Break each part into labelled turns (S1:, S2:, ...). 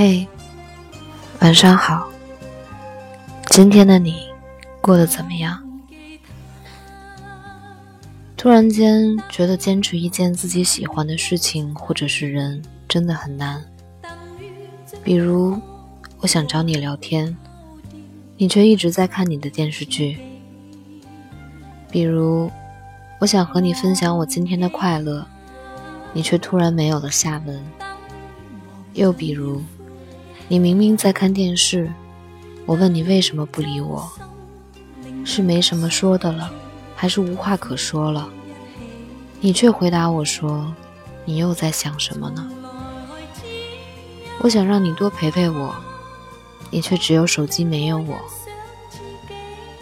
S1: 嘿，晚上好。今天的你过得怎么样？突然间觉得坚持一件自己喜欢的事情或者是人真的很难。比如，我想找你聊天，你却一直在看你的电视剧；比如，我想和你分享我今天的快乐，你却突然没有了下文；又比如，你明明在看电视，我问你为什么不理我，是没什么说的了，还是无话可说了？你却回答我说，你又在想什么呢？我想让你多陪陪我，你却只有手机没有我。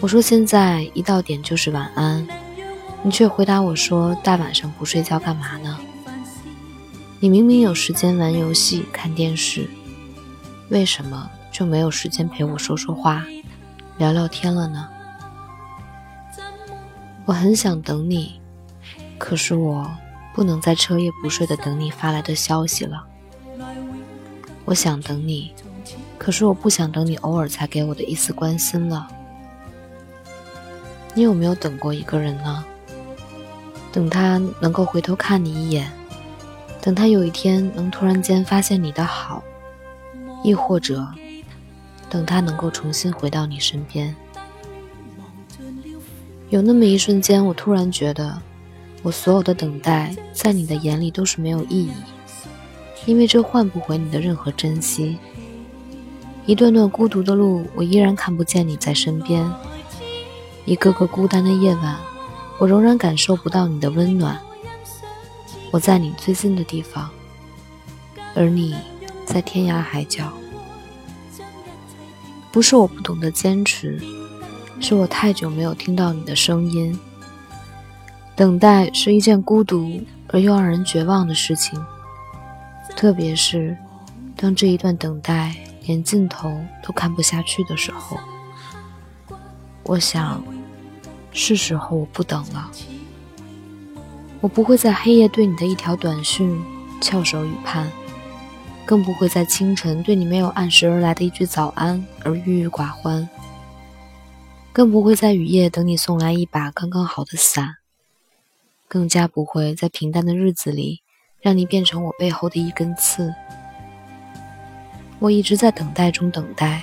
S1: 我说现在一到点就是晚安，你却回答我说大晚上不睡觉干嘛呢？你明明有时间玩游戏、看电视。为什么就没有时间陪我说说话、聊聊天了呢？我很想等你，可是我不能再彻夜不睡的等你发来的消息了。我想等你，可是我不想等你偶尔才给我的一丝关心了。你有没有等过一个人呢？等他能够回头看你一眼，等他有一天能突然间发现你的好。亦或者，等他能够重新回到你身边。有那么一瞬间，我突然觉得，我所有的等待，在你的眼里都是没有意义，因为这换不回你的任何珍惜。一段段孤独的路，我依然看不见你在身边；一个个孤单的夜晚，我仍然感受不到你的温暖。我在你最近的地方，而你。在天涯海角，不是我不懂得坚持，是我太久没有听到你的声音。等待是一件孤独而又让人绝望的事情，特别是当这一段等待连尽头都看不下去的时候。我想，是时候我不等了。我不会在黑夜对你的一条短讯翘首以盼。更不会在清晨对你没有按时而来的一句早安而郁郁寡欢，更不会在雨夜等你送来一把刚刚好的伞，更加不会在平淡的日子里让你变成我背后的一根刺。我一直在等待中等待，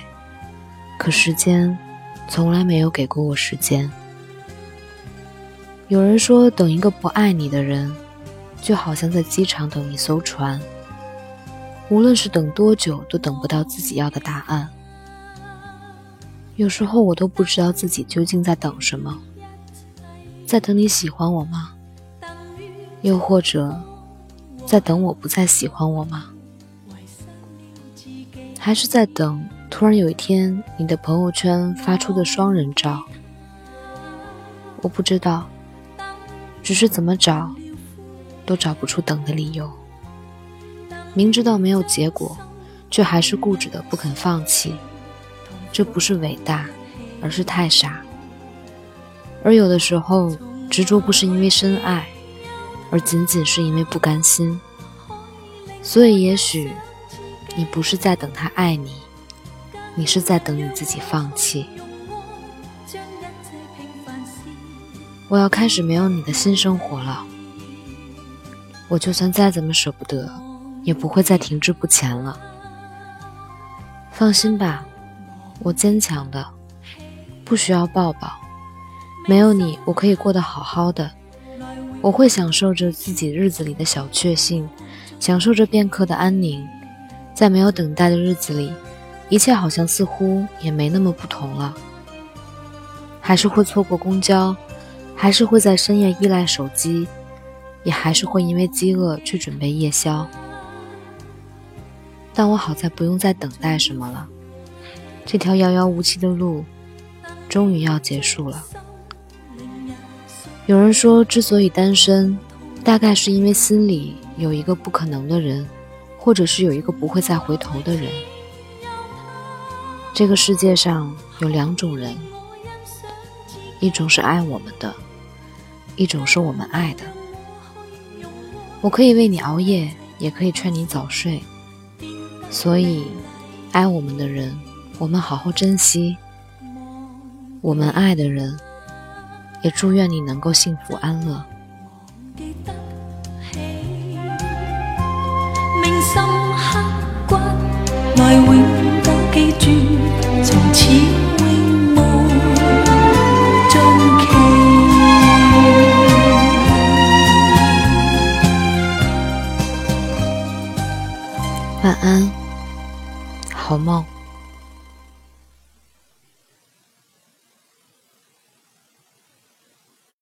S1: 可时间从来没有给过我时间。有人说，等一个不爱你的人，就好像在机场等一艘船。无论是等多久，都等不到自己要的答案。有时候我都不知道自己究竟在等什么，在等你喜欢我吗？又或者，在等我不再喜欢我吗？还是在等突然有一天你的朋友圈发出的双人照？我不知道，只是怎么找，都找不出等的理由。明知道没有结果，却还是固执的不肯放弃，这不是伟大，而是太傻。而有的时候，执着不是因为深爱，而仅仅是因为不甘心。所以，也许你不是在等他爱你，你是在等你自己放弃。我要开始没有你的新生活了。我就算再怎么舍不得。也不会再停滞不前了。放心吧，我坚强的，不需要抱抱。没有你，我可以过得好好的。我会享受着自己日子里的小确幸，享受着片刻的安宁。在没有等待的日子里，一切好像似乎也没那么不同了。还是会错过公交，还是会在深夜依赖手机，也还是会因为饥饿去准备夜宵。但我好在不用再等待什么了，这条遥遥无期的路终于要结束了。有人说，之所以单身，大概是因为心里有一个不可能的人，或者是有一个不会再回头的人。这个世界上有两种人，一种是爱我们的，一种是我们爱的。我可以为你熬夜，也可以劝你早睡。所以，爱我们的人，我们好好珍惜；我们爱的人，也祝愿你能够幸福安乐。晚安，好梦。